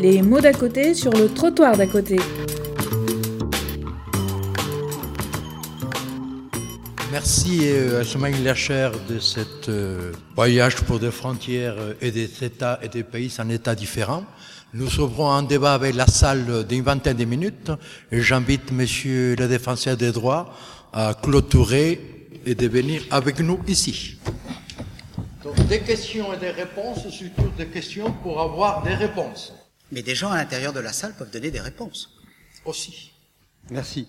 Les mots d'à côté sur le trottoir d'à côté. Merci euh, à Chemagne Lacher de ce euh, voyage pour des frontières et des États et des pays en états différents. Nous ouvrons un débat avec la salle d'une vingtaine de minutes j'invite Monsieur le défenseur des droits à clôturer et de venir avec nous ici. Donc, des questions et des réponses, surtout des questions pour avoir des réponses. Mais des gens à l'intérieur de la salle peuvent donner des réponses. Aussi. Merci.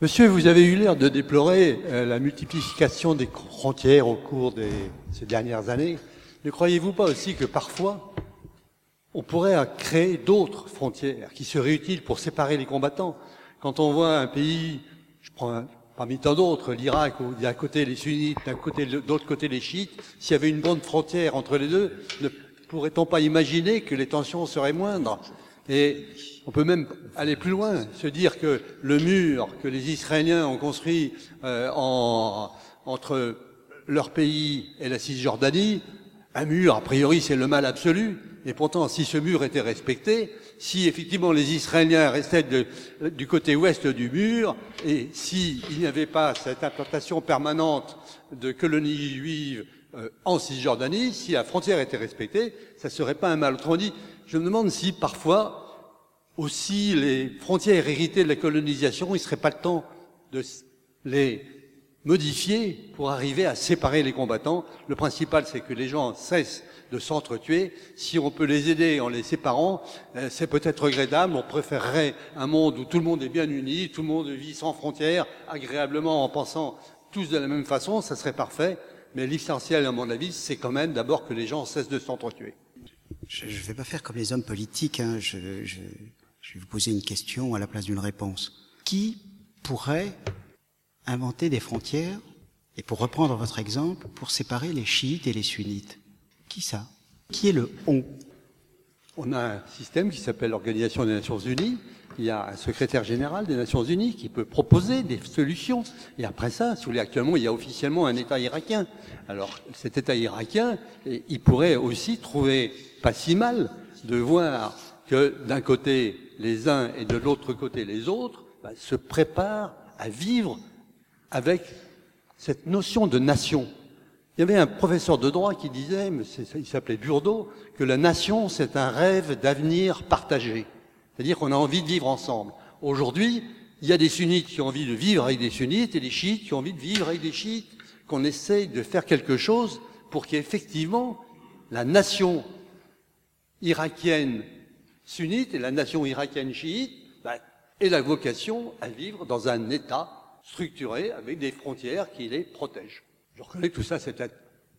Monsieur, vous avez eu l'air de déplorer euh, la multiplication des frontières au cours de ces dernières années. Ne croyez-vous pas aussi que parfois, on pourrait créer d'autres frontières qui seraient utiles pour séparer les combattants? Quand on voit un pays, je prends un, parmi tant d'autres, l'Irak, où d'un côté les sunnites, d'un côté, de l'autre côté les chiites, s'il y avait une bonne frontière entre les deux, ne pourrait-on pas imaginer que les tensions seraient moindres Et on peut même aller plus loin, se dire que le mur que les Israéliens ont construit euh, en, entre leur pays et la Cisjordanie, un mur, a priori, c'est le mal absolu. Et pourtant, si ce mur était respecté, si effectivement les Israéliens restaient du côté ouest du mur, et s'il n'y avait pas cette implantation permanente de colonies juives euh, en Cisjordanie, si la frontière était respectée, ça serait pas un mal. Autrement dit, je me demande si parfois aussi les frontières héritées de la colonisation, il ne serait pas le temps de les modifier pour arriver à séparer les combattants. Le principal, c'est que les gens cessent de s'entretuer. Si on peut les aider en les séparant, euh, c'est peut-être regrettable. On préférerait un monde où tout le monde est bien uni, tout le monde vit sans frontières, agréablement en pensant tous de la même façon, ça serait parfait. Mais l'essentiel, à mon avis, c'est quand même d'abord que les gens cessent de s'entretuer. Je ne vais pas faire comme les hommes politiques. Hein. Je, je, je vais vous poser une question à la place d'une réponse. Qui pourrait inventer des frontières, et pour reprendre votre exemple, pour séparer les chiites et les sunnites? Qui ça? Qui est le on? On a un système qui s'appelle l'Organisation des Nations Unies. Il y a un secrétaire général des Nations Unies qui peut proposer des solutions. Et après ça, si vous voulez, actuellement, il y a officiellement un État irakien. Alors, cet État irakien, il pourrait aussi trouver pas si mal de voir que d'un côté les uns et de l'autre côté les autres bah, se préparent à vivre avec cette notion de nation. Il y avait un professeur de droit qui disait, il s'appelait Burdeau, que la nation c'est un rêve d'avenir partagé. C'est-à-dire qu'on a envie de vivre ensemble. Aujourd'hui, il y a des sunnites qui ont envie de vivre avec des sunnites et des chiites qui ont envie de vivre avec des chiites, qu'on essaye de faire quelque chose pour qu'effectivement la nation irakienne sunnite et la nation irakienne chiite bah, ait la vocation à vivre dans un État structuré avec des frontières qui les protègent. Je reconnais que tout ça, c'est,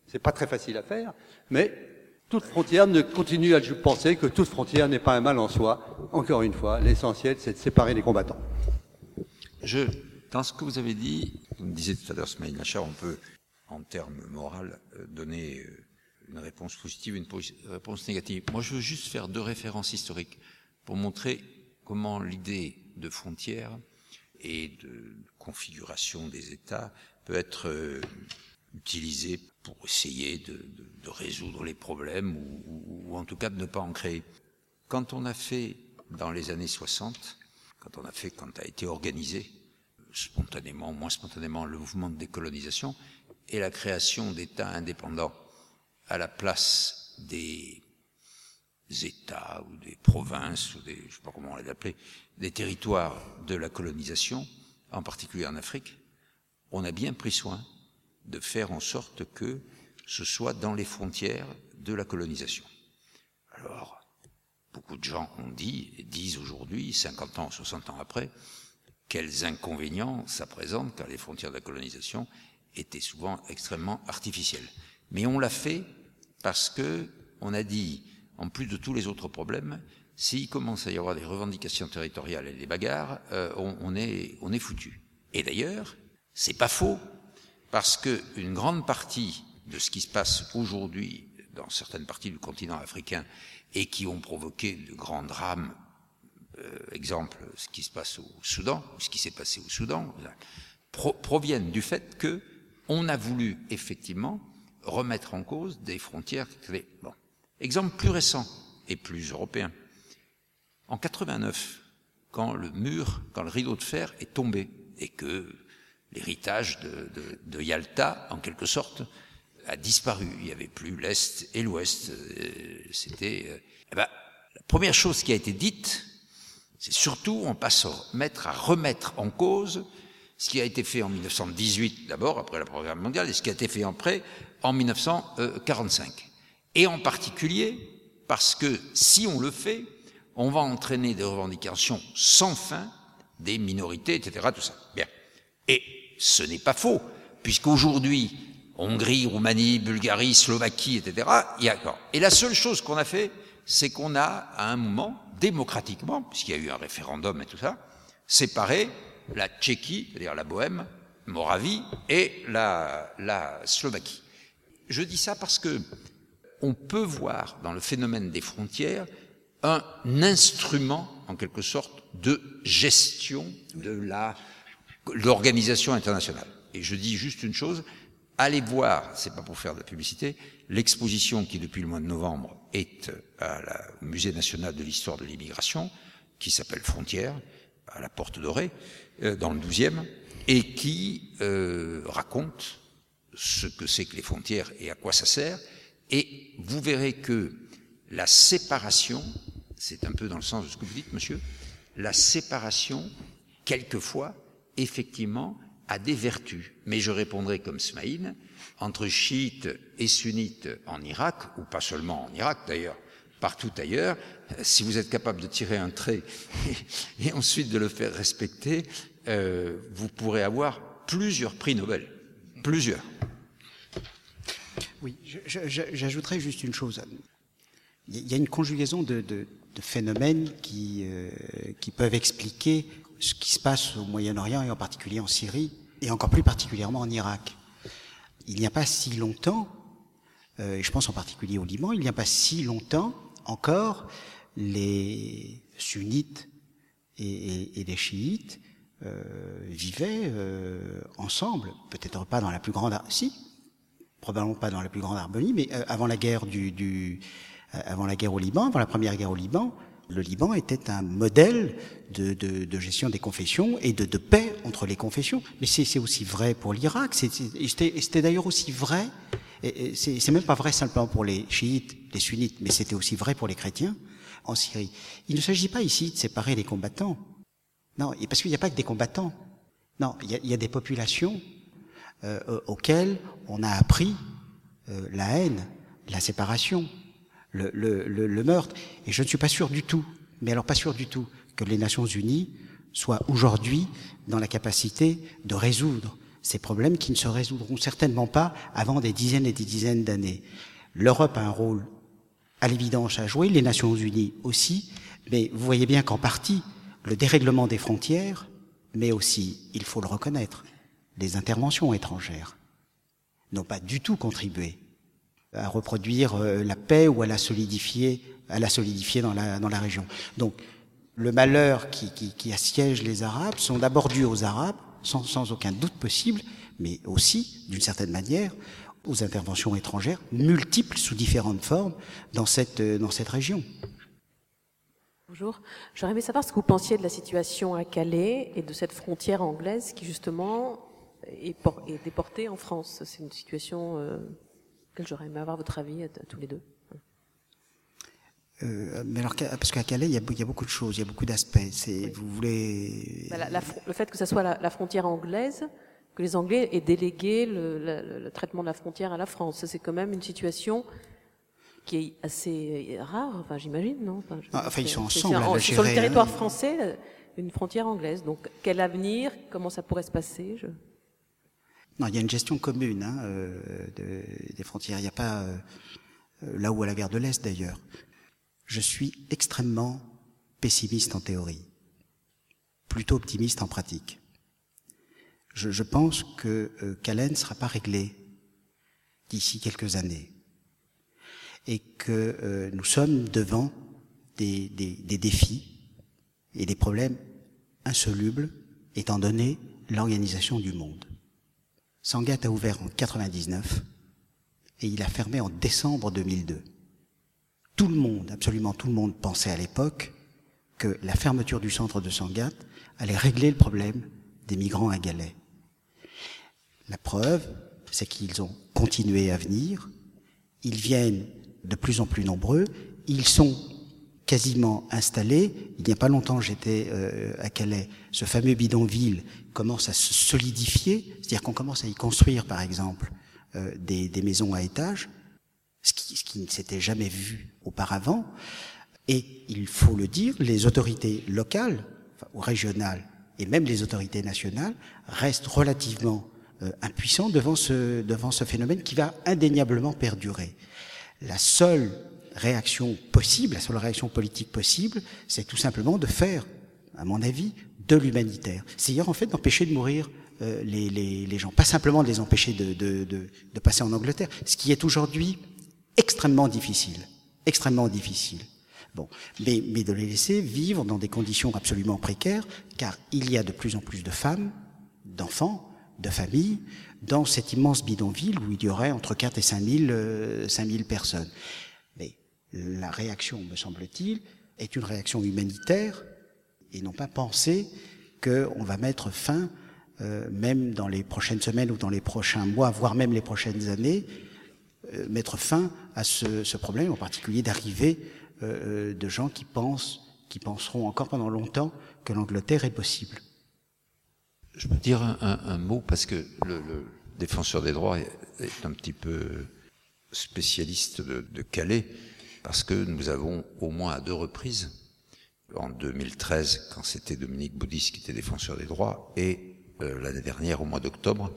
c'est pas très facile à faire, mais toute frontière ne continue à penser que toute frontière n'est pas un mal en soi. Encore une fois, l'essentiel, c'est de séparer les combattants. Je, dans ce que vous avez dit, vous me disiez tout à l'heure, Smaïl Nachar, on peut, en termes moraux, euh, donner euh, une réponse positive, une réponse négative. Moi, je veux juste faire deux références historiques pour montrer comment l'idée de frontières et de configuration des États peut être utilisée pour essayer de, de, de, résoudre les problèmes ou, ou, en tout cas de ne pas en créer. Quand on a fait dans les années 60, quand on a fait, quand a été organisé spontanément, moins spontanément, le mouvement de décolonisation et la création d'États indépendants à la place des États ou des provinces ou des, je sais pas comment on les appeler, des territoires de la colonisation, en particulier en Afrique, on a bien pris soin de faire en sorte que ce soit dans les frontières de la colonisation. Alors, beaucoup de gens ont dit, et disent aujourd'hui, 50 ans, 60 ans après, quels inconvénients ça présente car les frontières de la colonisation étaient souvent extrêmement artificielles. Mais on l'a fait parce que on a dit, en plus de tous les autres problèmes, s'il commence à y avoir des revendications territoriales et des bagarres, euh, on, on, est on est foutu. Et d'ailleurs, c'est pas faux parce que une grande partie de ce qui se passe aujourd'hui dans certaines parties du continent africain et qui ont provoqué de grands drames, euh, exemple ce qui se passe au Soudan, ou ce qui s'est passé au Soudan, pro proviennent du fait que on a voulu effectivement remettre en cause des frontières. Bon. Exemple plus récent et plus européen. En 89, quand le mur, quand le rideau de fer est tombé et que l'héritage de, de, de, Yalta, en quelque sorte, a disparu. Il n'y avait plus l'Est et l'Ouest. Euh, c'était. Euh, eh ben, la première chose qui a été dite, c'est surtout on passe à mettre, à remettre en cause ce qui a été fait en 1918 d'abord, après la Première Guerre mondiale, et ce qui a été fait après en 1945. Et en particulier parce que si on le fait, on va entraîner des revendications sans fin des minorités, etc. Tout ça. Bien. Et ce n'est pas faux, puisqu'aujourd'hui, Hongrie, Roumanie, Bulgarie, Slovaquie, etc., Et la seule chose qu'on a fait, c'est qu'on a, à un moment, démocratiquement, puisqu'il y a eu un référendum et tout ça, séparé la Tchéquie, c'est-à-dire la Bohème, Moravie, et la, la Slovaquie. Je dis ça parce que on peut voir dans le phénomène des frontières un instrument, en quelque sorte, de gestion de la l'organisation internationale. Et je dis juste une chose, allez voir, c'est pas pour faire de la publicité, l'exposition qui depuis le mois de novembre est à la, au Musée national de l'histoire de l'immigration, qui s'appelle Frontières, à la Porte Dorée, euh, dans le 12e, et qui euh, raconte ce que c'est que les frontières et à quoi ça sert. Et vous verrez que la séparation, c'est un peu dans le sens de ce que vous dites, monsieur, la séparation, quelquefois, effectivement, a des vertus. Mais je répondrai comme Smaïn, entre chiites et sunnites en Irak, ou pas seulement en Irak d'ailleurs, partout ailleurs, si vous êtes capable de tirer un trait et, ensuite de le faire respecter, euh, vous pourrez avoir plusieurs prix Nobel. Plusieurs. Oui, j'ajouterais juste une chose. Il y a une conjugaison de phénomènes qui, euh, qui peuvent expliquer ce qui se passe au Moyen-Orient et en particulier en Syrie et encore plus particulièrement en Irak. Il n'y a pas si longtemps, euh, et je pense en particulier au Liban, il n'y a pas si longtemps encore, les sunnites et, les chiites euh, vivaient euh, ensemble, peut-être pas dans la plus grande, si, probablement pas dans la plus grande harmonie, mais avant la guerre du, avant la guerre au Liban, avant la première guerre au Liban, le Liban était un modèle de, gestion des confessions et de, paix entre les confessions. Mais c'est aussi vrai pour l'Irak. C'était d'ailleurs aussi vrai. C'est même pas vrai simplement pour les chiites, les sunnites, mais c'était aussi vrai pour les chrétiens en Syrie. Il ne s'agit pas ici de séparer les combattants. Non, parce qu'il n'y a pas que des combattants. Non, il y a, il y a des populations euh, auxquelles on a appris euh, la haine, la séparation, le, le, meurtre. Et je ne suis pas sûr du tout, mais alors pas sûr du tout, que les Nations Unies soient aujourd'hui dans la capacité de résoudre ces problèmes qui ne se résoudront certainement pas avant des dizaines et des dizaines d'années. L'Europe a un rôle à l'évidence à jouer, les Nations Unies aussi, mais vous voyez bien qu'en partie, le dérèglement des frontières, mais aussi, il faut le reconnaître, les interventions étrangères n'ont pas du tout contribué à reproduire euh, la paix ou à la solidifier, à la solidifier dans la, dans la région. Donc, le malheur qui, qui, qui assiège les Arabes sont d'abord dus aux Arabes, sans, sans aucun doute possible, mais aussi, d'une certaine manière, aux interventions étrangères multiples sous différentes formes dans cette, euh, dans cette région. Bonjour. J'aurais aimé savoir ce que vous pensiez de la situation à Calais et de cette frontière anglaise qui justement est, est déportée en France. C'est une situation euh, que j'aurais aimé avoir votre avis à, à tous les deux. Euh, mais alors, parce qu'à Calais, il y, a, il y, a, beaucoup de choses, il y a beaucoup d'aspects. Oui. vous voulez. Bah, la, la, le fait que ça soit la, la, frontière anglaise, que les Anglais aient délégué le, le, traitement de la frontière à la France, c'est quand même une situation qui est assez rare, enfin j'imagine, non? Enfin, je, ah, enfin, ils sont ensemble. En, sur le territoire français, une frontière anglaise. Donc, quel avenir? Comment ça pourrait se passer? Je... Non, il y a une gestion commune hein, euh, de, des frontières. Il n'y a pas euh, là où à la guerre de l'Est d'ailleurs je suis extrêmement pessimiste en théorie, plutôt optimiste en pratique. Je, je pense que euh, Calais ne sera pas réglé d'ici quelques années et que euh, nous sommes devant des, des, des, défis et des problèmes insolubles étant donné l'organisation du monde. Sangat a ouvert en 99 et il a fermé en décembre 2002 tout le monde, absolument tout le monde pensait à l'époque que la fermeture du centre de Sangatte allait régler le problème des migrants à Galais. La preuve, c'est qu'ils ont continué à venir, ils viennent de plus en plus nombreux, ils sont quasiment installés. Il n'y a pas longtemps, j'étais euh, à Calais. Ce fameux bidonville commence à se solidifier, c'est-à-dire qu'on commence à y construire, par exemple, euh, des, des, maisons à étages, ce qui, ce qui ne s'était jamais vu auparavant. Et il faut le dire, les autorités locales ou régionales et même les autorités nationales restent relativement euh, impuissants devant ce, devant ce phénomène qui va indéniablement perdurer. La seule réaction possible, la seule réaction politique possible, c'est tout simplement de faire, à mon avis, de l'humanitaire. C'est-à-dire en fait d'empêcher de mourir euh, les, les, les, gens, pas simplement de les empêcher de, de, de, de passer en Angleterre, ce qui est aujourd'hui extrêmement difficile, extrêmement difficile. Bon, mais, mais de les laisser vivre dans des conditions absolument précaires, car il y a de plus en plus de femmes, d'enfants, de familles, dans cet immense bidonville où il y aurait entre 4 et 5 000, euh, 5 000 personnes. La réaction, me semble-t-il, est une réaction humanitaire et non pas penser qu'on va mettre fin, euh, même dans les prochaines semaines ou dans les prochains mois, voire même les prochaines années, euh, mettre fin à ce, problème, en particulier d'arriver euh, de gens qui pensent, qui penseront encore pendant longtemps que l'Angleterre est possible. Je peux dire un, mot parce que le, défenseur des droits est, un petit peu spécialiste de, Calais parce que nous avons au moins à deux reprises, en 2013 quand c'était Dominique Baudis qui était défenseur des droits et euh, l'année dernière au mois d'octobre,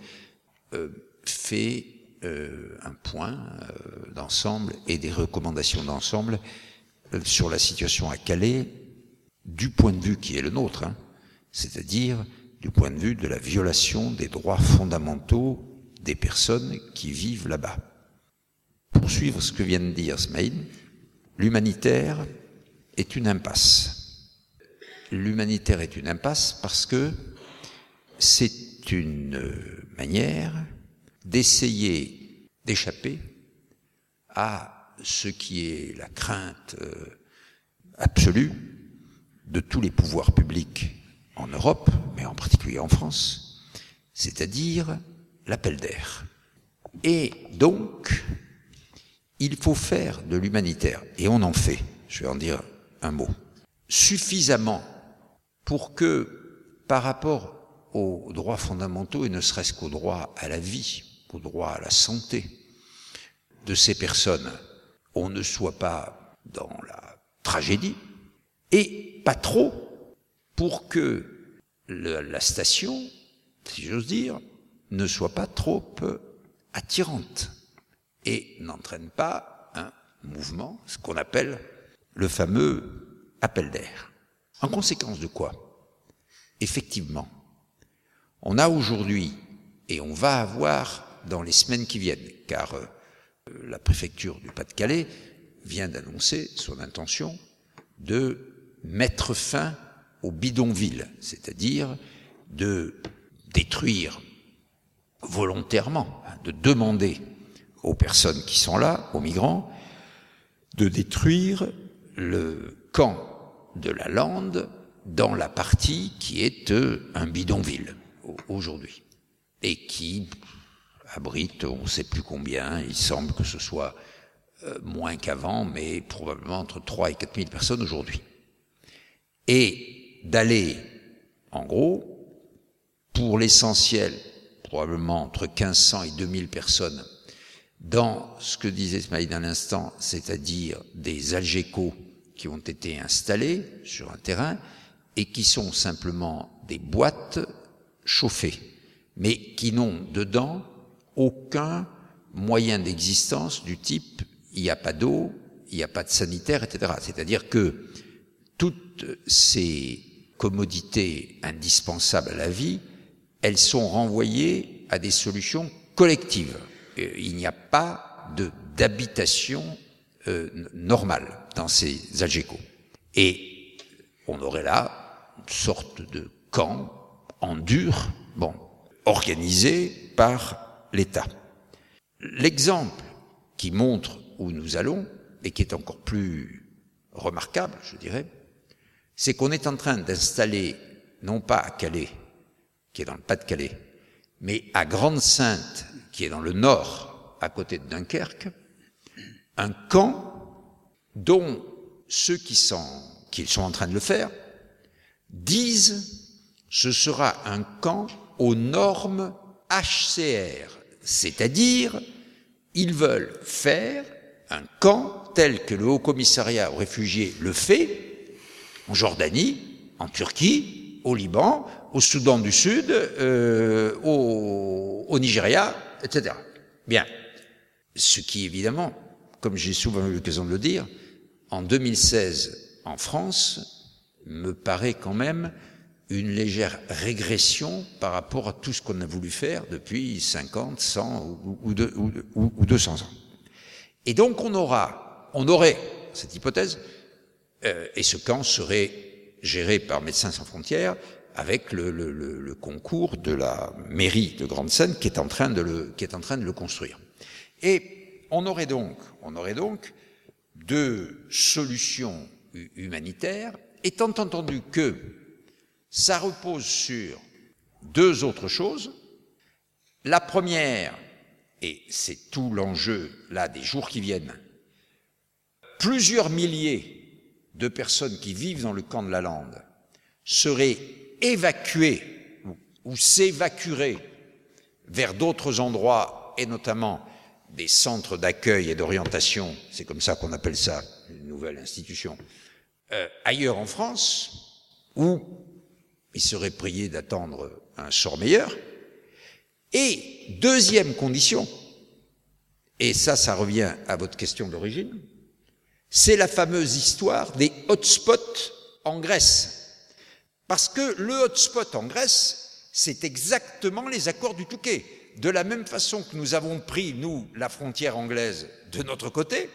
euh, fait euh, un point euh, d'ensemble et des recommandations d'ensemble euh, sur la situation à Calais du point de vue qui est le nôtre, hein, c'est-à-dire du point de vue de la violation des droits fondamentaux des personnes qui vivent là-bas. Pour suivre ce que vient de dire Smaïd, l'humanitaire est une impasse. L'humanitaire est une impasse parce que c'est une manière d'essayer d'échapper à ce qui est la crainte absolue de tous les pouvoirs publics en Europe, mais en particulier en France, c'est-à-dire l'appel d'air. Et donc, il faut faire de l'humanitaire, et on en fait, je vais en dire un mot, suffisamment pour que, par rapport aux droits fondamentaux, et ne serait-ce qu'au droit à la vie, au droit à la santé de ces personnes, on ne soit pas dans la tragédie, et pas trop pour que la station, si j'ose dire, ne soit pas trop attirante et n'entraîne pas un mouvement, ce qu'on appelle le fameux appel d'air. En conséquence de quoi Effectivement, on a aujourd'hui, et on va avoir dans les semaines qui viennent, car euh, la préfecture du Pas-de-Calais vient d'annoncer son intention de mettre fin au bidonville, c'est-à-dire de détruire volontairement, hein, de demander aux personnes qui sont là, aux migrants, de détruire le camp de la Lande dans la partie qui est euh, un bidonville aujourd'hui et qui abrite on ne sait plus combien, il semble que ce soit euh, moins qu'avant, mais probablement entre 3 et 4 000 personnes aujourd'hui. Et d'aller, en gros, pour l'essentiel, probablement entre 1500 et 2000 personnes, dans ce que disait Smaïd un instant, c'est-à-dire des algécos qui ont été installés sur un terrain et qui sont simplement des boîtes chauffées, mais qui n'ont dedans aucun moyen d'existence du type il n'y a pas d'eau, il n'y a pas de sanitaire, etc. C'est-à-dire que toutes ces commodités indispensables à la vie, elles sont renvoyées à des solutions collectives. Il n'y a pas d'habitation euh, normale dans ces algécos. Et on aurait là une sorte de camp en dur, bon, organisé par l'État. L'exemple qui montre où nous allons et qui est encore plus remarquable, je dirais, c'est qu'on est en train d'installer, non pas à Calais, qui est dans le Pas-de-Calais, mais à Grande-Sainte, qui est dans le nord, à côté de Dunkerque, un camp dont ceux qui sont, qui sont en train de le faire disent ce sera un camp aux normes HCR, c'est-à-dire ils veulent faire un camp tel que le Haut Commissariat aux réfugiés le fait en Jordanie, en Turquie, au Liban, au Soudan du Sud, euh, au, au Nigeria, etc. Bien. Ce qui, évidemment, comme j'ai souvent eu l'occasion de le dire, en 2016, en France, me paraît quand même une légère régression par rapport à tout ce qu'on a voulu faire depuis 50, 100 ou, ou, ou, ou 200 ans. Et donc on aura, on aurait cette hypothèse, euh, et ce camp serait géré par Médecins sans frontières avec le, le, le, le concours de la mairie de Grande-Seine qui est en train de le, qui est en train de le construire. Et on aurait donc, on aurait donc deux solutions humanitaires, étant entendu que ça repose sur deux autres choses. La première, et c'est tout l'enjeu là des jours qui viennent, plusieurs milliers de personnes qui vivent dans le camp de la Lande seraient évacuées ou, s'évacueraient vers d'autres endroits et notamment des centres d'accueil et d'orientation, c'est comme ça qu'on appelle ça, une nouvelle institution, euh, ailleurs en France, où il serait prié d'attendre un sort meilleur. Et deuxième condition, et ça, ça revient à votre question d'origine, c'est la fameuse histoire des hotspots en Grèce. Parce que le hotspot en Grèce, c'est exactement les accords du Touquet. De la même façon que nous avons pris, nous, la frontière anglaise de notre côté,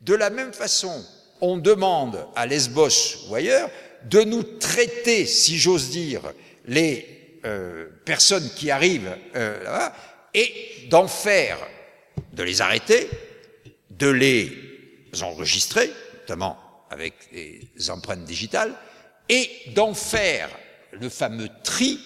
de la même façon, on demande à Lesbos ou ailleurs de nous traiter, si j'ose dire, les euh, personnes qui arrivent euh, là-bas et d'en faire, de les arrêter, de les enregistrer, notamment avec les empreintes digitales, et d'en faire le fameux tri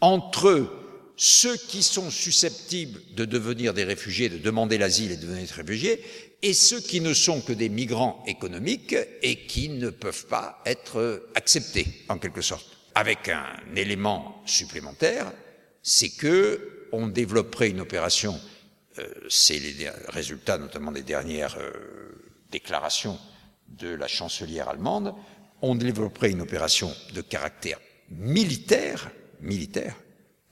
entre ceux qui sont susceptibles de devenir des réfugiés, de demander l'asile et de devenir des réfugiés, et ceux qui ne sont que des migrants économiques et qui ne peuvent pas être acceptés, en quelque sorte. Avec un élément supplémentaire, c'est que on développerait une opération, euh, c'est les résultats notamment des dernières euh, déclarations de la chancelière allemande, on développerait une opération de caractère militaire, militaire,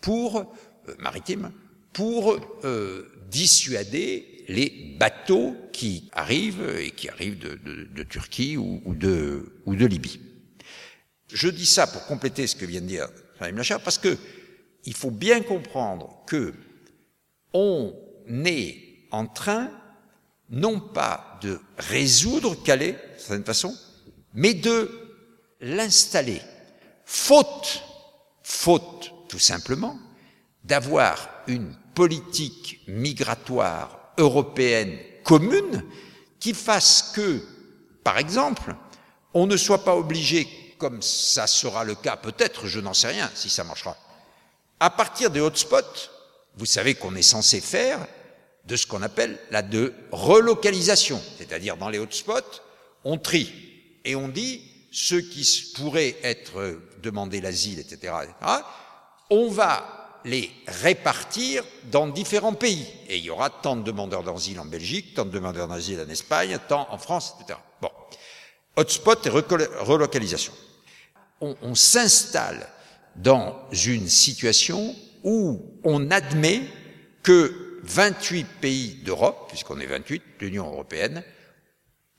pour euh, maritime, pour euh, dissuader les bateaux qui arrivent et qui arrivent de, Turquie ou, de, Libye. Je dis ça pour compléter ce que vient de dire Mme Lachar, parce que il faut bien comprendre que on est en train non pas de résoudre Calais, d'une certaine façon, mais de l'installer. Faute, faute tout simplement, d'avoir une politique migratoire européenne commune qui fasse que, par exemple, on ne soit pas obligé, comme ça sera le cas peut-être, je n'en sais rien si ça marchera, à partir des hotspots, vous savez qu'on est censé faire de ce qu'on appelle la de relocalisation, c'est-à-dire dans les hotspots, on trie et on dit ceux qui pourraient être demander l'asile, etc., on va les répartir dans différents pays. Et il y aura tant de demandeurs d'asile en Belgique, tant de demandeurs d'asile en Espagne, tant en France, etc. Bon. Hotspot et relocalisation. On, on s'installe dans une situation où on admet que 28 pays d'Europe, puisqu'on est 28, l'Union européenne,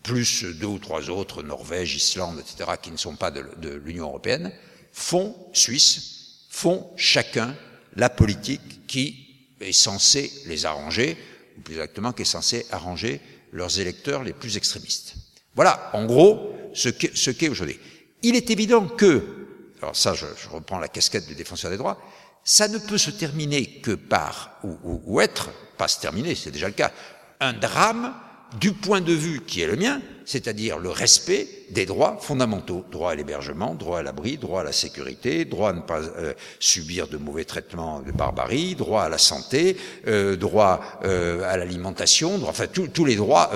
plus deux ou trois autres, Norvège, Islande, etc., qui ne sont pas de, l'Union européenne, font, Suisse, font chacun la politique qui est censée les arranger, ou plus exactement qui est censée arranger leurs électeurs les plus extrémistes. Voilà, en gros, ce qu'est aujourd'hui. Il est évident que, alors ça je, reprends la casquette du défenseur des droits, ça ne peut se terminer que par, ou être, pas se terminer, c'est déjà le cas, un drame du point de vue qui est le mien, c'est-à-dire le respect des droits fondamentaux, droit à l'hébergement, droit à l'abri, droit à la sécurité, droit à ne pas euh, subir de mauvais traitements de barbarie, droit à la santé, euh, droit euh, à l'alimentation, enfin tous les droits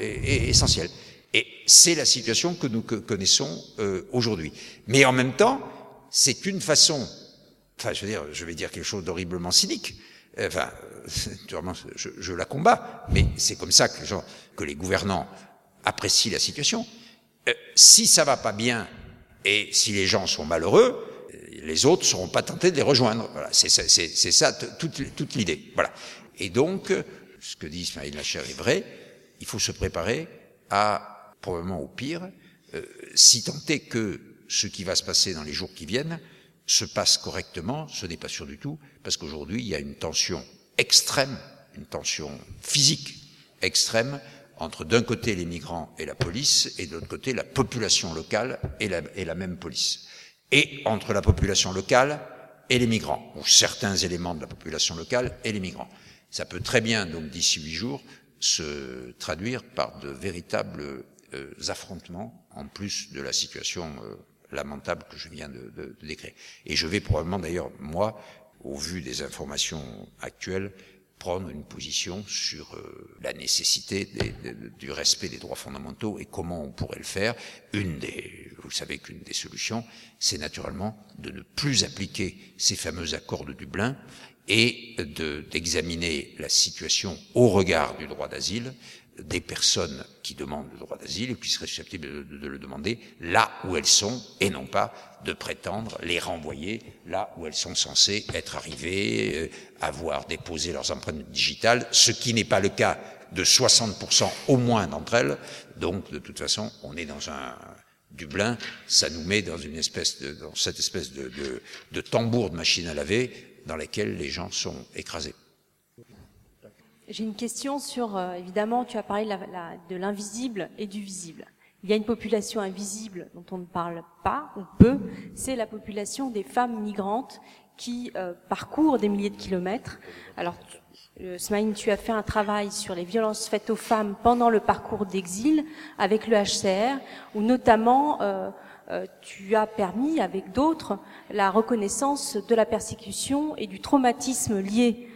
essentiels. Et c'est la situation que nous connaissons aujourd'hui. Mais en même temps, c'est une façon, enfin je veux dire, je vais dire quelque chose d'horriblement cynique, enfin, je, je, la combats, mais c'est comme ça que les, gens, que les gouvernants apprécient la situation. Euh, si ça va pas bien et si les gens sont malheureux, euh, les autres seront pas tentés de les rejoindre. Voilà, c'est ça toute, toute l'idée. Voilà. Et donc, ce que dit Ismaël Lacher est vrai. Il faut se préparer à probablement au pire, euh, si tant est que ce qui va se passer dans les jours qui viennent se passe correctement, ce n'est pas sûr du tout, parce qu'aujourd'hui il y a une tension extrême, une tension physique extrême entre d'un côté les migrants et la police et de l'autre côté la population locale et la, même police. Et entre la population locale et les migrants, ou certains éléments de la population locale et les migrants. Ça peut très bien, donc d'ici huit jours, se traduire par de véritables euh, affrontements, en plus de la situation euh, lamentable que je viens de décrire. Et je vais probablement d'ailleurs, moi, au vu des informations actuelles, prendre une position sur euh, la nécessité du respect des droits fondamentaux et comment on pourrait le faire. Une des, vous savez qu'une des solutions, c'est naturellement de ne plus appliquer ces fameux accords de Dublin et d'examiner la situation au regard du droit d'asile des personnes qui demandent le droit d'asile et qui seraient susceptibles de, le demander là où elles sont et non pas de prétendre les renvoyer là où elles sont censées être arrivées, euh, avoir déposé leurs empreintes digitales, ce qui n'est pas le cas de 60% au moins d'entre elles. Donc, de toute façon, on est dans un Dublin, ça nous met dans une espèce de, dans cette espèce de, de, de tambour de machine à laver dans laquelle les gens sont écrasés. J'ai une question sur, euh, évidemment, tu as parlé de l'invisible et du visible. Il y a une population invisible dont on ne parle pas, ou peu, c'est la population des femmes migrantes qui euh, parcourent des milliers de kilomètres. Alors, euh, Smaïn, tu as fait un travail sur les violences faites aux femmes pendant le parcours d'exil avec le HCR, où notamment tu as permis, avec d'autres, la reconnaissance de la persécution et du traumatisme lié euh,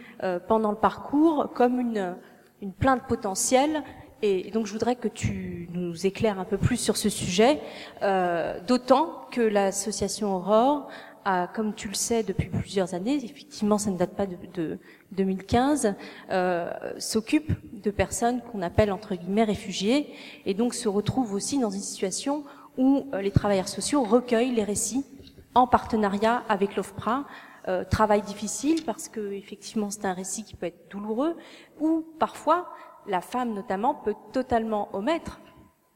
pendant le parcours comme une, une plainte potentielle. Et, donc je voudrais que tu nous éclaires un peu plus sur ce sujet, euh, d'autant que l'association Aurore a, comme tu le sais depuis plusieurs années, effectivement ça ne date pas de, de 2015, euh, s'occupe de personnes qu'on appelle entre guillemets réfugiés, et donc se retrouve aussi dans une situation où euh, les travailleurs sociaux recueillent les récits en partenariat avec l'OFPRA, euh, travail difficile parce que effectivement c'est un récit qui peut être douloureux, ou parfois la femme notamment peut totalement omettre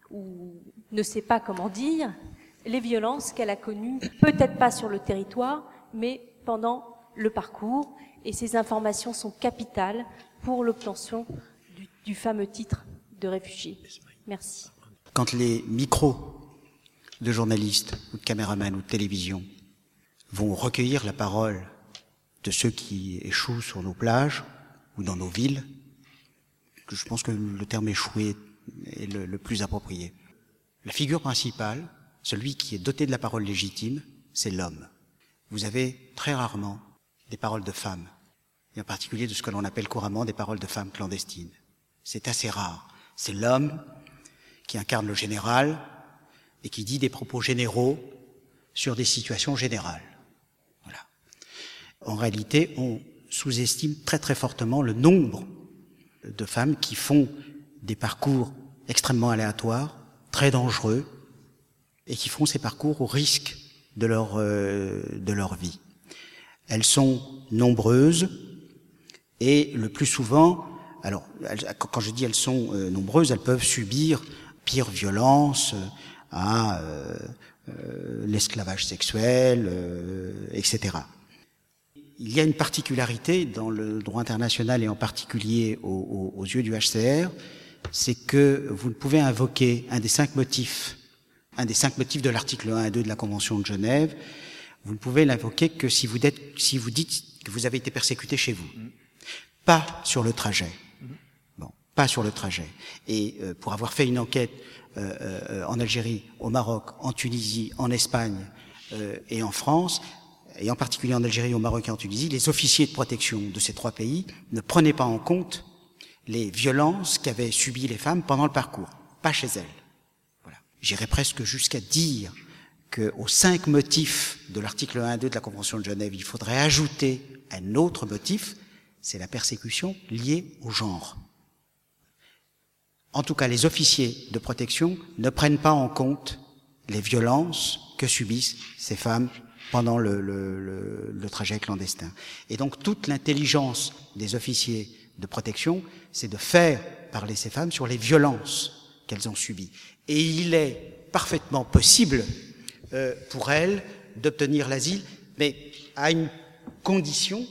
ou ne sait pas comment dire les violences qu'elle a connues, peut-être pas sur le territoire, mais pendant le parcours. Et ces informations sont capitales pour l'obtention du, du fameux titre de réfugié. Merci. Quand les micros de journalistes ou de caméramans ou de télévision vont recueillir la parole de ceux qui échouent sur nos plages ou dans nos villes. Je pense que le terme échoué est le, plus approprié. La figure principale, celui qui est doté de la parole légitime, c'est l'homme. Vous avez très rarement des paroles de femmes, et en particulier de ce que l'on appelle couramment des paroles de femmes clandestines. C'est assez rare. C'est l'homme qui incarne le général et qui dit des propos généraux sur des situations générales en réalité, on sous-estime très très fortement le nombre de femmes qui font des parcours extrêmement aléatoires, très dangereux, et qui font ces parcours au risque de leur, euh, de leur vie. Elles sont nombreuses, et le plus souvent, alors quand je dis elles sont euh, nombreuses, elles peuvent subir pire violence euh, à l'esclavage sexuel, etc il y a une particularité dans le droit international et en particulier aux, yeux du HCR, c'est que vous ne pouvez invoquer un des cinq motifs, un des cinq motifs de l'article 1 et 2 de la Convention de Genève, vous ne pouvez l'invoquer que si vous, dites, si vous dites que vous avez été persécuté chez vous, pas sur le trajet. Bon. pas sur le trajet. Et euh, pour avoir fait une enquête euh, euh, en Algérie, au Maroc, en Tunisie, en Espagne et en France, et en particulier en Algérie, au Maroc et en Tunisie, les officiers de protection de ces trois pays ne prenaient pas en compte les violences qu'avaient subies les femmes pendant le parcours, pas chez elles. Voilà. J'irais presque jusqu'à dire qu'aux cinq motifs de l'article 1.2 de la Convention de Genève, il faudrait ajouter un autre motif, c'est la persécution liée au genre. En tout cas, les officiers de protection ne prennent pas en compte les violences que subissent ces femmes pendant le, le, le, trajet clandestin. Et donc toute l'intelligence des officiers de protection, c'est de faire parler ces femmes sur les violences qu'elles ont subies. Et il est parfaitement possible euh, pour elles d'obtenir l'asile, mais à une condition,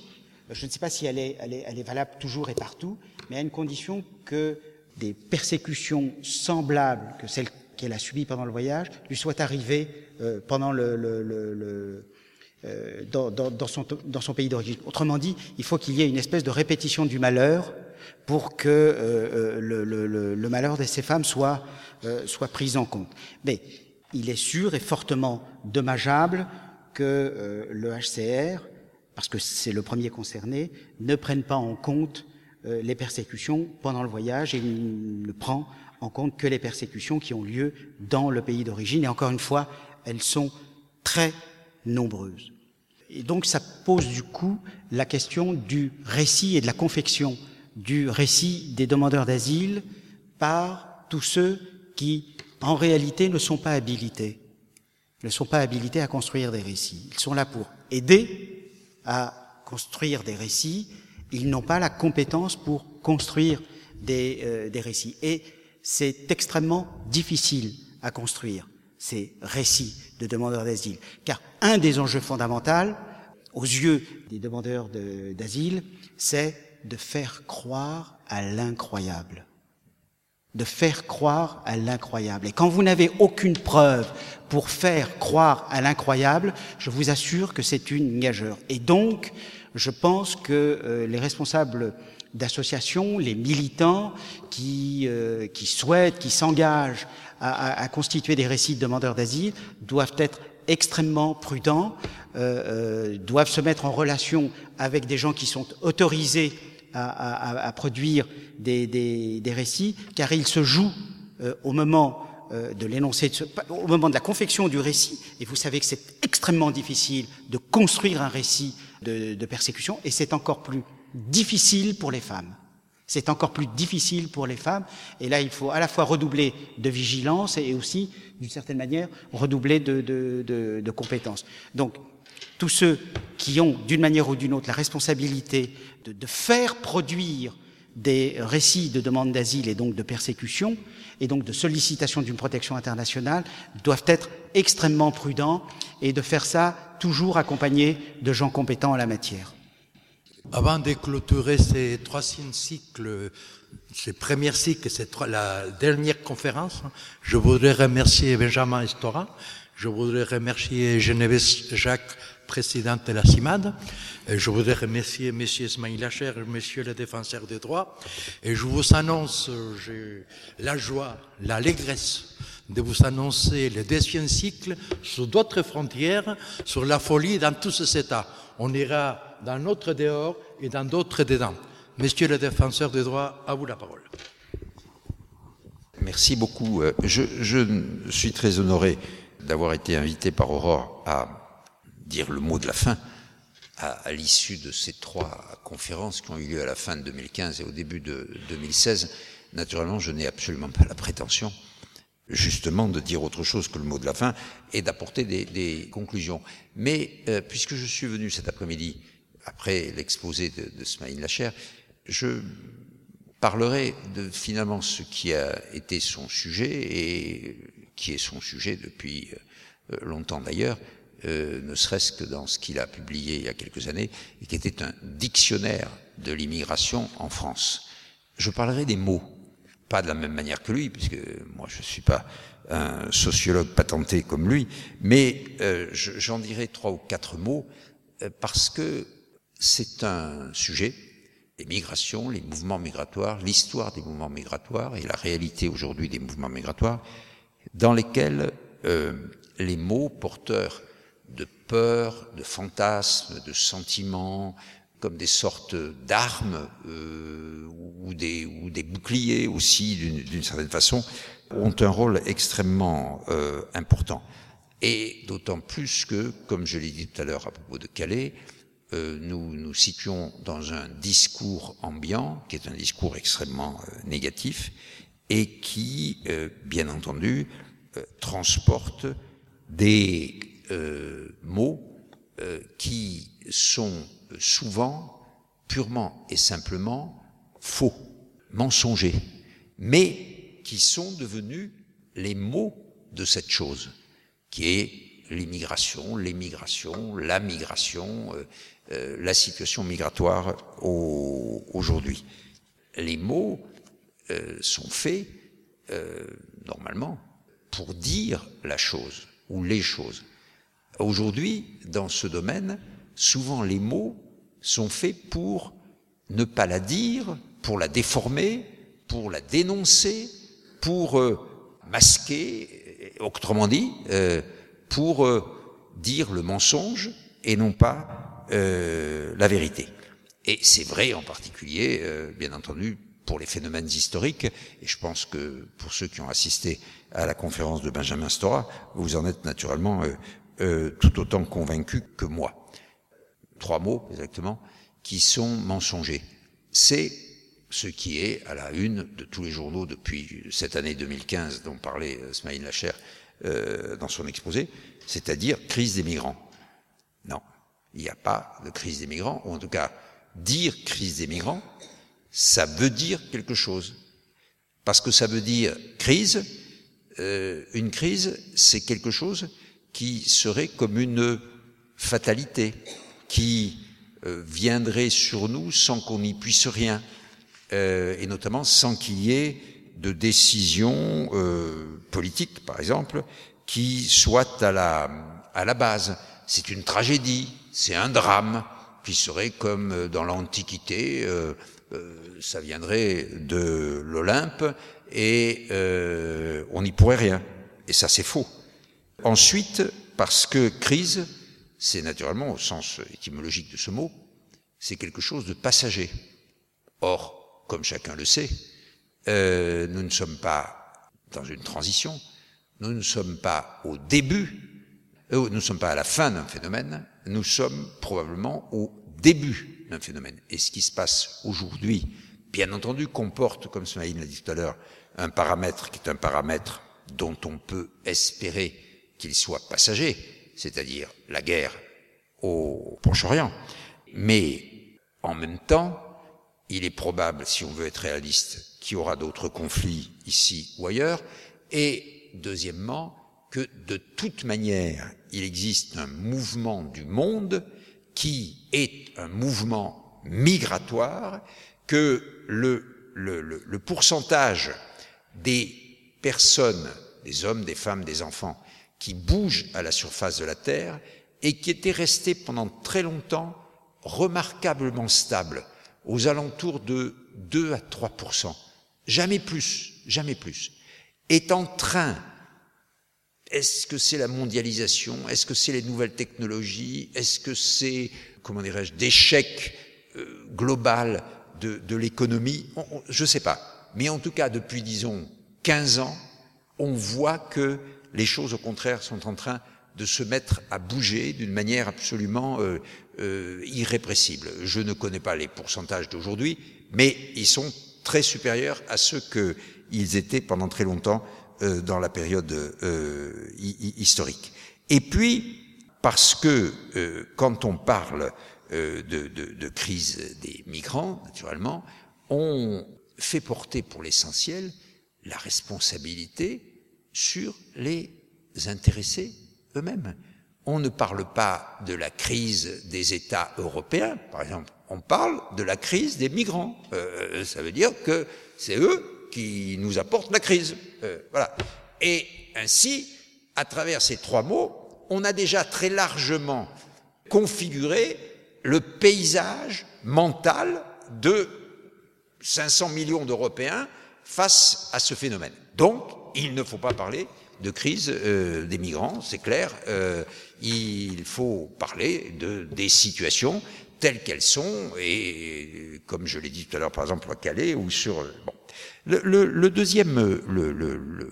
je ne sais pas si elle est, elle est, elle est valable toujours et partout, mais à une condition que des persécutions semblables que celles qu'elle a subies pendant le voyage lui soient arrivées euh, pendant le, euh, dans, dans, son, dans son pays d'origine. Autrement dit, il faut qu'il y ait une espèce de répétition du malheur pour que euh, le, le, malheur de ces femmes soit, soit pris en compte. Mais il est sûr et fortement dommageable que le HCR, parce que c'est le premier concerné, ne prenne pas en compte les persécutions pendant le voyage et ne prend en compte que les persécutions qui ont lieu dans le pays d'origine. Et encore une fois, elles sont très nombreuses. Et donc ça pose du coup la question du récit et de la confection du récit des demandeurs d'asile par tous ceux qui, en réalité, ne sont pas habilités, ne sont pas habilités à construire des récits. Ils sont là pour aider à construire des récits ils n'ont pas la compétence pour construire des, euh, des récits. Et c'est extrêmement difficile à construire ces récits de demandeurs d'asile. Car un des enjeux fondamentaux, aux yeux des demandeurs d'asile, c'est de faire croire à l'incroyable. De faire croire à l'incroyable. Et quand vous n'avez aucune preuve pour faire croire à l'incroyable, je vous assure que c'est une gageure. Et donc, je pense que euh, les responsables d'associations, les militants qui, euh, qui souhaitent, qui s'engagent à, à, constituer des récits de demandeurs d'asile doivent être extrêmement prudents, euh, euh, doivent se mettre en relation avec des gens qui sont autorisés à, à, à produire des, des, des, récits, car ils se jouent euh, au moment de l'énoncé, au moment de la confection du récit, et vous savez que c'est extrêmement difficile de construire un récit de, de persécution, et c'est encore plus difficile pour les femmes. C'est encore plus difficile pour les femmes, et là il faut à la fois redoubler de vigilance et aussi, d'une certaine manière, redoubler de, de, compétences. Donc, tous ceux qui ont, d'une manière ou d'une autre, la responsabilité de, faire produire des récits de demande d'asile et donc de persécution, et donc de sollicitation d'une protection internationale, doivent être extrêmement prudents et de faire ça toujours accompagné de gens compétents en la matière. Avant de clôturer ces troisième cycles, ces premiers cycles, c'est la dernière conférence, je voudrais remercier Benjamin Estora, je voudrais remercier Geneviève Jacques, présidente de la CIMAD, et je voudrais remercier M. Ismail Lacher, Monsieur le défenseur des droits, et je vous annonce, j'ai la joie, l'allégresse de vous annoncer le deuxième cycle sur d'autres frontières, sur la folie dans tous ces états. On ira dans notre dehors et dans d'autres dedans. Monsieur le défenseur des droits, à vous la parole. Merci beaucoup. Euh, je, suis très honoré d'avoir été invité par Aurore à dire le mot de la fin à, l'issue de ces trois conférences qui ont eu lieu à la fin de 2015 et au début de 2016. Naturellement, je n'ai absolument pas la prétention justement de dire autre chose que le mot de la fin et d'apporter des, des, conclusions. Mais euh, puisque je suis venu cet après-midi, après l'exposé de, de Smaïn Lacher, je parlerai de finalement ce qui a été son sujet et qui est son sujet depuis euh, longtemps d'ailleurs, euh, ne serait-ce que dans ce qu'il a publié il y a quelques années, et qui était un dictionnaire de l'immigration en France. Je parlerai des mots pas de la même manière que lui, puisque moi je ne suis pas un sociologue patenté comme lui, mais euh, j'en dirai trois ou quatre mots, euh, parce que c'est un sujet les migrations, les mouvements migratoires, l'histoire des mouvements migratoires et la réalité aujourd'hui des mouvements migratoires, dans lesquels euh, les mots porteurs de peur, de fantasmes, de sentiments, comme des sortes d'armes euh, ou, des, ou des boucliers aussi d'une certaine façon, ont un rôle extrêmement euh, important. Et d'autant plus que, comme je l'ai dit tout à l'heure à propos de Calais, euh, nous nous situons dans un discours ambiant, qui est un discours extrêmement euh, négatif, et qui, euh, bien entendu, transporte des mots qui sont souvent purement et simplement faux, mensongers, mais qui sont devenus les mots de cette chose, qui est l'immigration, l'émigration, la migration, euh, euh, la situation migratoire aujourd'hui. Les mots euh, sont faits normalement pour dire la chose ou les choses. Aujourd'hui, dans ce domaine, souvent les mots sont faits pour ne pas la dire, pour la déformer, pour la dénoncer, pour masquer, autrement dit, pour euh, dire le mensonge et non pas euh, la vérité. Et c'est vrai en particulier, euh, bien entendu, pour les phénomènes historiques, et je pense que pour ceux qui ont assisté à la conférence de Benjamin Stora, vous en êtes naturellement tout autant convaincus que moi. Trois mots exactement, qui sont mensongers. C'est ce qui est à la une de tous les journaux depuis cette année 2015 dont parlait Smaïl Lacher euh, dans son exposé, c'est-à-dire crise des migrants. Non, il n'y a pas de crise des migrants, ou en tout cas, dire crise des migrants, ça veut dire quelque chose. Parce que ça veut dire crise, euh, une crise, c'est quelque chose qui serait comme une fatalité, qui euh, viendrait sur nous sans qu'on n'y puisse rien, euh, et notamment sans qu'il y ait de décisions euh, politiques, par exemple, qui soient à la, à la base. C'est une tragédie, c'est un drame qui serait comme dans l'Antiquité, euh, euh, ça viendrait de l'Olympe et euh, on n'y pourrait rien. Et ça, c'est faux. Ensuite, parce que crise, c'est naturellement, au sens étymologique de ce mot, c'est quelque chose de passager. Or, comme chacun le sait, euh, nous ne sommes pas dans une transition, nous ne sommes pas au début, euh, nous ne sommes pas à la fin d'un phénomène, nous sommes probablement au début d'un phénomène. Et ce qui se passe aujourd'hui, bien entendu, comporte, comme Smaïn l'a dit tout à l'heure, un paramètre qui est un paramètre dont on peut espérer qu'il soit passager, c'est-à-dire la guerre au Proche-Orient. Mais en même temps, il est probable, si on veut être réaliste, qu'il y aura d'autres conflits ici ou ailleurs, et deuxièmement, que de toute manière, il existe un mouvement du monde qui est un mouvement migratoire, que le, le, le, pourcentage des personnes, des hommes, des femmes, des enfants, qui bougent à la surface de la Terre et qui était resté pendant très longtemps remarquablement stable, aux alentours de 2 à 3 jamais plus, jamais plus, est en train, est-ce que c'est la mondialisation, est-ce que c'est les nouvelles technologies, est-ce que c'est, comment dirais-je, d'échec euh, global de, de l'économie, je ne sais pas. Mais en tout cas, depuis, disons, 15 ans, on voit que les choses, au contraire, sont en train de se mettre à bouger d'une manière absolument euh, euh, irrépressible. Je ne connais pas les pourcentages d'aujourd'hui, mais ils sont très supérieurs à ceux qu'ils étaient pendant très longtemps euh, dans la période euh, historique. Et puis, parce que euh, quand on parle de, crise des migrants, naturellement, on fait porter pour l'essentiel la responsabilité sur les intéressés eux-mêmes. On ne parle pas de la crise des États européens, par exemple on parle de la crise des migrants. Euh, ça veut dire que c'est eux qui nous apportent la crise. Euh, voilà. Et ainsi, à travers ces trois mots, on a déjà très largement configuré le paysage mental de 500 millions d'Européens face à ce phénomène. Donc, il ne faut pas parler de crise euh, des migrants, c'est clair. Euh, il faut parler de, des situations telles qu'elles sont, et comme je l'ai dit tout à l'heure, par exemple à Calais ou sur. Bon. Le, le, le deuxième,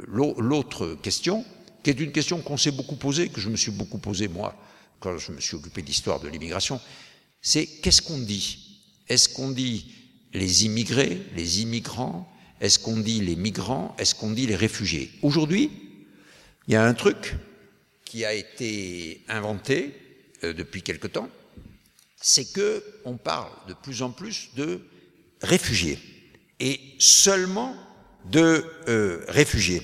l'autre question, qui est une question qu'on s'est beaucoup posée, que je me suis beaucoup posée moi quand je me suis occupé de l'histoire de l'immigration, c'est qu'est-ce qu'on dit? Est-ce qu'on dit les immigrés, les immigrants? Est-ce qu'on dit les migrants? Est-ce qu'on dit les réfugiés? Aujourd'hui, il y a un truc qui a été inventé euh, depuis quelque temps, c'est que on parle de plus en plus de réfugiés et seulement de euh, réfugiés.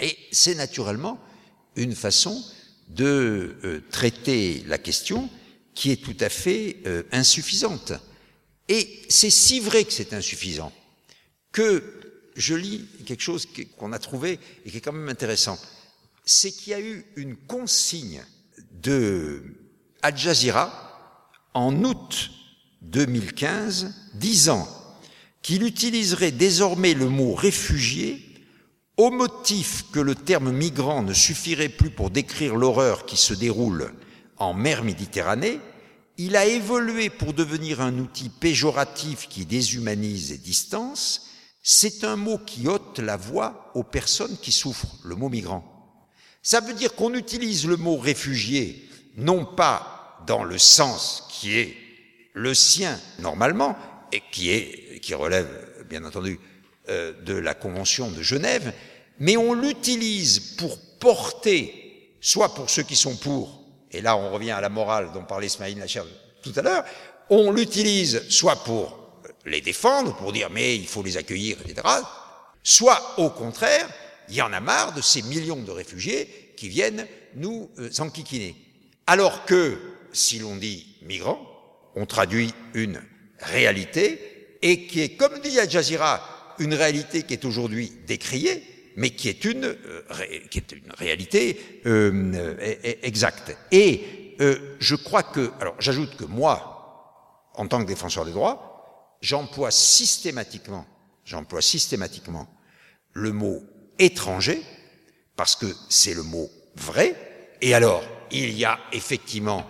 Et c'est naturellement une façon de euh, traiter la question qui est tout à fait euh, insuffisante. Et c'est si vrai que c'est insuffisant que je lis quelque chose qu'on a trouvé et qui est quand même intéressant. C'est qu'il y a eu une consigne de Al Jazeera en août 2015 disant qu'il utiliserait désormais le mot réfugié au motif que le terme migrant ne suffirait plus pour décrire l'horreur qui se déroule en mer Méditerranée, il a évolué pour devenir un outil péjoratif qui déshumanise et distance. C'est un mot qui ôte la voix aux personnes qui souffrent, le mot migrant. Ça veut dire qu'on utilise le mot réfugié non pas dans le sens qui est le sien normalement et qui est qui relève bien entendu euh, de la Convention de Genève, mais on l'utilise pour porter, soit pour ceux qui sont pour, et là on revient à la morale dont parlait Ismaïl Lacher tout à l'heure, on l'utilise soit pour les défendre, pour dire mais il faut les accueillir, etc., soit au contraire, il y en a marre de ces millions de réfugiés qui viennent nous euh, enquiquiner. Alors que, si l'on dit migrants, on traduit une réalité et qui est, comme dit Al Jazeera, une réalité qui est aujourd'hui décriée, mais qui est une, euh, qui est une réalité euh, euh exacte. Et euh, je crois que, alors j'ajoute que moi, en tant que défenseur des droits, j'emploie systématiquement, j'emploie systématiquement le mot étranger, parce que c'est le mot vrai, et alors il y a effectivement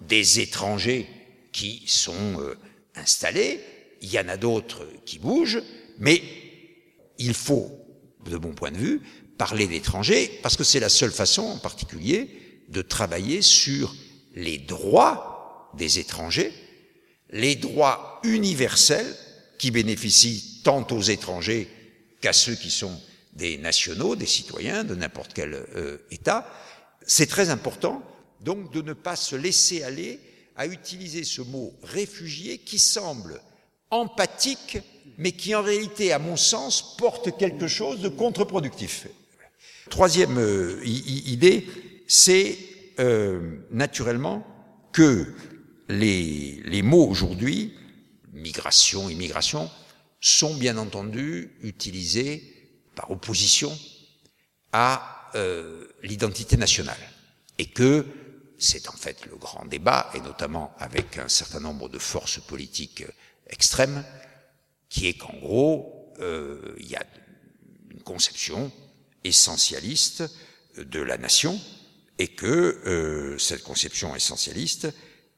des étrangers qui sont euh, installés, il y en a d'autres qui bougent, mais il faut, de mon point de vue, parler d'étrangers, parce que c'est la seule façon, en particulier, de travailler sur les droits des étrangers, les droits universels qui bénéficient tant aux étrangers qu'à ceux qui sont des nationaux, des citoyens de n'importe quel euh, État. C'est très important, donc, de ne pas se laisser aller à utiliser ce mot réfugié qui semble empathique mais qui en réalité, à mon sens, porte quelque chose de contre-productif. Troisième euh, idée, c'est euh, naturellement que les, mots aujourd'hui, migration, immigration, sont bien entendu utilisés par opposition à euh, l'identité nationale. Et que c'est en fait le grand débat, et notamment avec un certain nombre de forces politiques extrêmes, qui est qu'en gros, euh, il y a une conception essentialiste de la nation et que euh, cette conception essentialiste,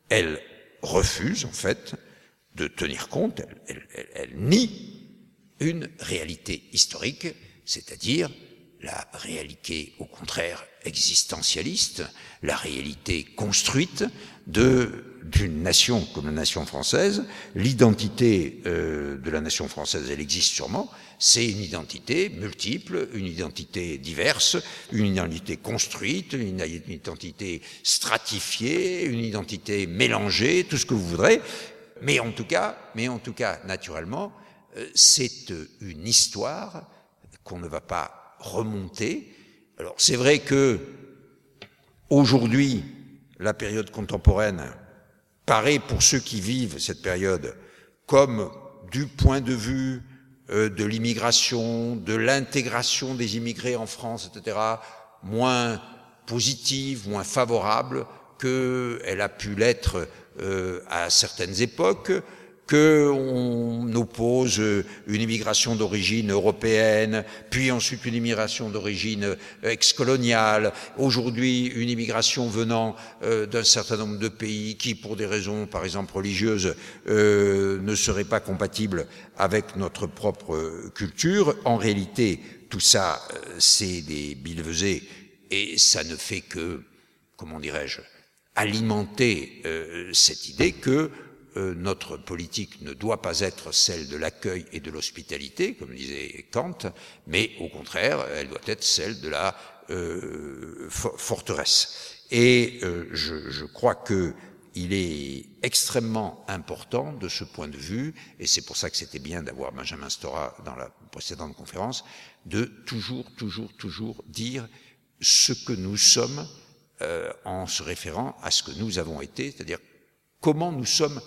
elle refuse en fait de tenir compte, elle, nie une réalité historique, c'est-à-dire la réalité au contraire existentialiste, la réalité construite de d'une nation comme la nation française, l'identité euh, de la nation française, elle existe sûrement, c'est une identité multiple, une identité diverse, une identité construite, une identité stratifiée, une identité mélangée, tout ce que vous voudrez, mais en tout cas, mais en tout cas, naturellement, euh, c'est une histoire qu'on ne va pas remonter. Alors c'est vrai que aujourd'hui, la période contemporaine paraît pour ceux qui vivent cette période comme du point de vue euh, de l'immigration, de l'intégration des immigrés en France, etc., moins positive, moins favorable qu'elle a pu l'être euh, à certaines époques, qu'on oppose une immigration d'origine européenne, puis ensuite une immigration d'origine ex-coloniale, aujourd'hui une immigration venant euh, d'un certain nombre de pays qui, pour des raisons, par exemple, religieuses, euh, ne seraient pas compatibles avec notre propre culture. En réalité, tout ça, euh, c'est des billevesées et ça ne fait que, comment dirais-je, alimenter cette idée que euh, notre politique ne doit pas être celle de l'accueil et de l'hospitalité, comme disait Kant, mais au contraire, elle doit être celle de la euh, forteresse. Et euh, je, je, crois que il est extrêmement important de ce point de vue, et c'est pour ça que c'était bien d'avoir Benjamin Stora dans la précédente conférence, de toujours, toujours, toujours dire ce que nous sommes euh, en se référant à ce que nous avons été, c'est-à-dire comment nous sommes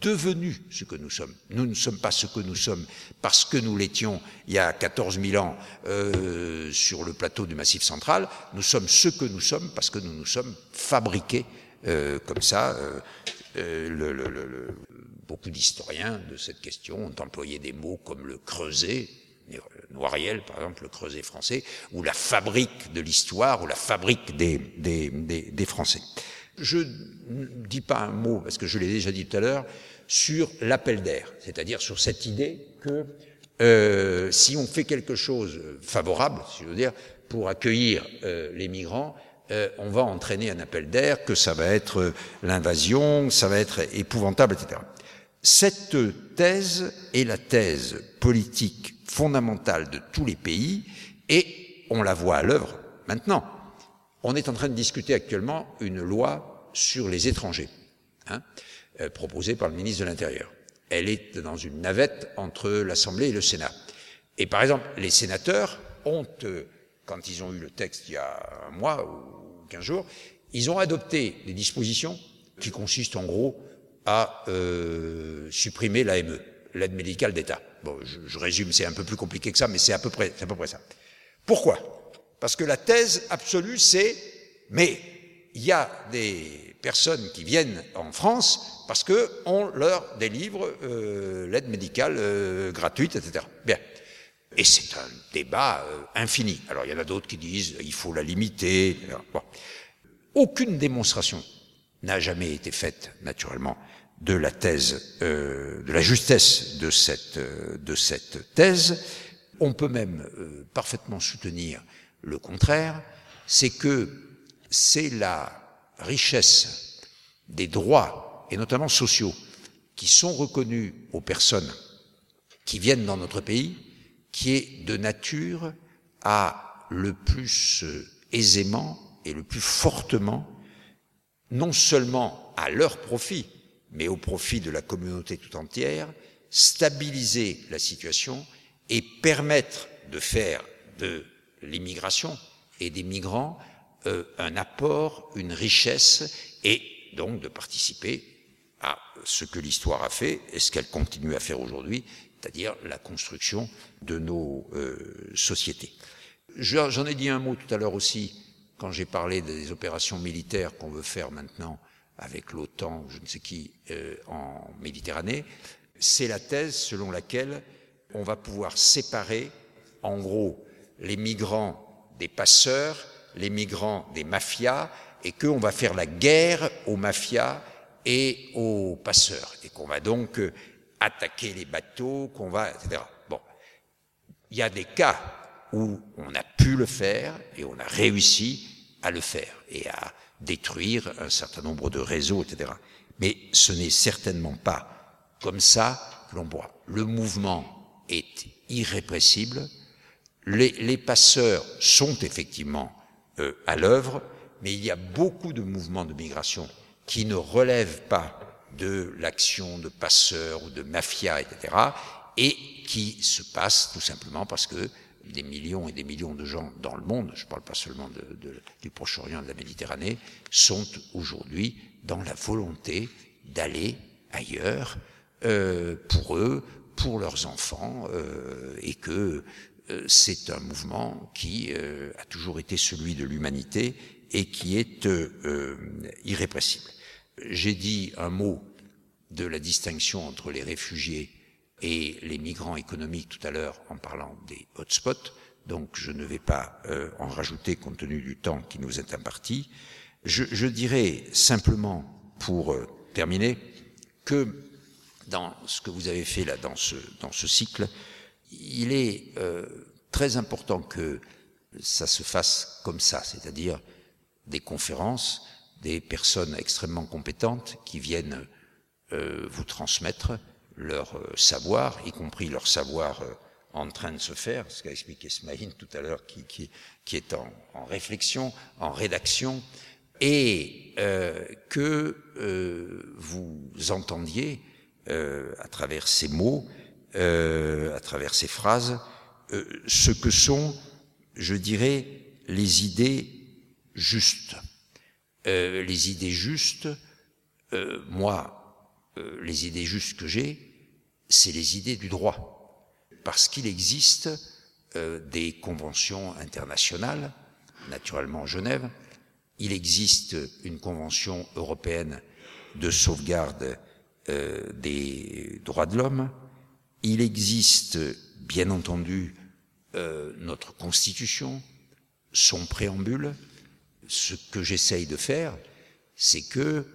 devenus ce que nous sommes. Nous ne sommes pas ce que nous sommes parce que nous l'étions il y a 14 000 ans euh, sur le plateau du Massif central. Nous sommes ce que nous sommes parce que nous nous sommes fabriqués euh, comme ça. Euh, euh le, le, le, beaucoup d'historiens de cette question ont employé des mots comme le creuset, Noiriel, par exemple, le creuset français, ou la fabrique de l'histoire, ou la fabrique des, des, des, des Français. Je ne dis pas un mot, parce que je l'ai déjà dit tout à l'heure, sur l'appel d'air, c'est-à-dire sur cette idée que euh, si on fait quelque chose favorable, si je veux dire, pour accueillir euh, les migrants, euh, on va entraîner un appel d'air, que ça va être l'invasion, ça va être épouvantable, etc. Cette thèse est la thèse politique fondamentale de tous les pays, et on la voit à l'œuvre maintenant. On est en train de discuter actuellement une loi sur les étrangers, hein, euh, proposée par le ministre de l'Intérieur. Elle est dans une navette entre l'Assemblée et le Sénat. Et par exemple, les sénateurs ont, euh, quand ils ont eu le texte il y a un mois ou quinze jours, ils ont adopté des dispositions qui consistent en gros à euh, supprimer l'AME, l'aide médicale d'État. Bon, je, je résume, c'est un peu plus compliqué que ça, mais c'est à peu près, c'est à peu près ça. Pourquoi? Parce que la thèse absolue, c'est mais il y a des personnes qui viennent en France parce qu'on leur délivre euh, l'aide médicale euh, gratuite, etc. Bien. Et c'est un débat euh, infini. Alors il y en a d'autres qui disent il faut la limiter. Bon. Aucune démonstration n'a jamais été faite, naturellement, de la thèse, euh, de la justesse de cette, de cette thèse. On peut même parfaitement soutenir le contraire, c'est que c'est la richesse des droits, et notamment sociaux, qui sont reconnus aux personnes qui viennent dans notre pays, qui est de nature à le plus aisément et le plus fortement, non seulement à leur profit, mais au profit de la communauté tout entière, stabiliser la situation et permettre de faire de l'immigration et des migrants euh, un apport, une richesse, et donc de participer à ce que l'histoire a fait et ce qu'elle continue à faire aujourd'hui, c'est-à-dire la construction de nos euh, sociétés. J'en ai dit un mot tout à l'heure aussi quand j'ai parlé des opérations militaires qu'on veut faire maintenant avec l'OTAN, je ne sais qui, euh, en Méditerranée. C'est la thèse selon laquelle on va pouvoir séparer, en gros, les migrants des passeurs, les migrants des mafias, et qu'on va faire la guerre aux mafias et aux passeurs, et qu'on va donc euh, attaquer les bateaux, qu'on va, etc. Bon, il y a des cas où on a pu le faire et on a réussi à le faire et à détruire un certain nombre de réseaux, etc. Mais ce n'est certainement pas comme ça que l'on voit. Le mouvement est irrépressible, les, les passeurs sont effectivement euh, à l'œuvre, mais il y a beaucoup de mouvements de migration qui ne relèvent pas de l'action de passeurs ou de mafias, etc., et qui se passent tout simplement parce que des millions et des millions de gens dans le monde, je ne parle pas seulement de, de, du Proche-Orient, de la Méditerranée, sont aujourd'hui dans la volonté d'aller ailleurs euh, pour eux, pour leurs enfants, euh, et que c'est un mouvement qui euh, a toujours été celui de l'humanité et qui est euh, irrépressible. J'ai dit un mot de la distinction entre les réfugiés et les migrants économiques tout à l'heure en parlant des hotspots, donc je ne vais pas euh, en rajouter compte tenu du temps qui nous est imparti. Je, je dirais simplement, pour euh, terminer, que dans ce que vous avez fait là, dans ce, dans ce cycle, il est euh, très important que ça se fasse comme ça, c'est-à-dire des conférences, des personnes extrêmement compétentes qui viennent euh, vous transmettre leur euh, savoir, y compris leur savoir euh, en train de se faire, ce qu'a expliqué Smaïn tout à l'heure, qui, qui, qui, est en, en, réflexion, en rédaction, et euh, que vous entendiez à travers ces mots, à travers ces phrases, ce que sont, je dirais, les idées justes. les idées justes, moi, les idées justes que j'ai, c'est les idées du droit parce qu'il existe euh, des conventions internationales, naturellement Genève, il existe une convention européenne de sauvegarde euh, des droits de l'homme, il existe bien entendu euh, notre constitution, son préambule. Ce que j'essaye de faire, c'est que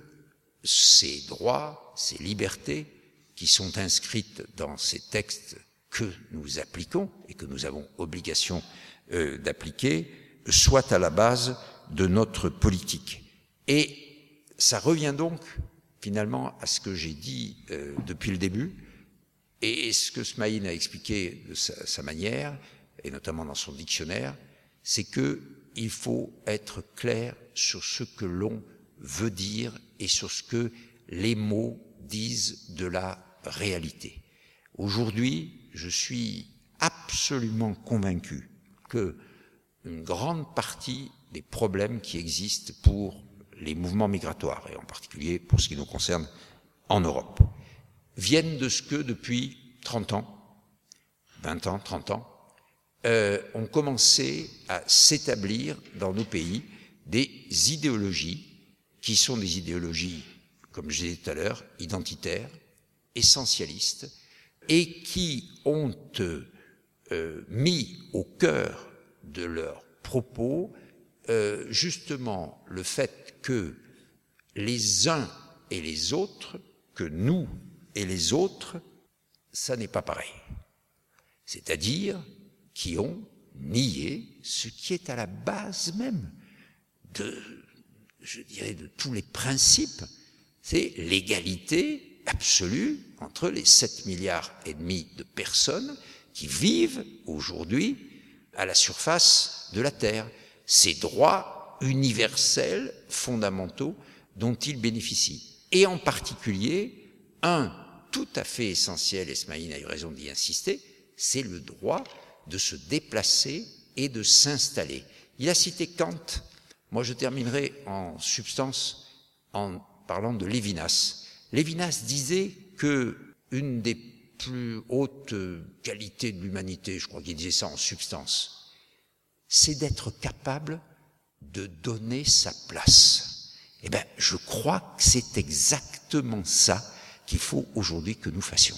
ces droits, ces libertés qui sont inscrites dans ces textes que nous appliquons et que nous avons obligation euh, d'appliquer soit à la base de notre politique. Et ça revient donc finalement à ce que j'ai dit euh, depuis le début et ce que Smaïn a expliqué de sa, manière, et notamment dans son dictionnaire, c'est que il faut être clair sur ce que l'on veut dire et sur ce que les mots disent de la réalité. Aujourd'hui, je suis absolument convaincu que une grande partie des problèmes qui existent pour les mouvements migratoires, et en particulier pour ce qui nous concerne en Europe, viennent de ce que depuis 30 ans, 20 ans, 30 ans, euh, ont commencé à s'établir dans nos pays des idéologies qui sont des idéologies, comme je disais tout à l'heure, identitaires, essentialistes, et qui ont euh, mis au cœur de leurs propos euh, justement le fait que les uns et les autres, que nous et les autres, ça n'est pas pareil. C'est-à-dire qui ont nié ce qui est à la base même de, je dirais, de tous les principes, c'est l'égalité absolue entre les 7 milliards et demi de personnes qui vivent aujourd'hui à la surface de la Terre, ces droits universels fondamentaux dont ils bénéficient. Et en particulier, un tout à fait essentiel, Esmaïn a eu raison d'y insister, c'est le droit de se déplacer et de s'installer. Il a cité Kant. Moi, je terminerai en substance en parlant de Lévinas. Lévinas disait que une des plus hautes qualités de l'humanité, je crois qu'il disait ça en substance, c'est d'être capable de donner sa place. Eh bien, je crois que c'est exactement ça qu'il faut aujourd'hui que nous fassions.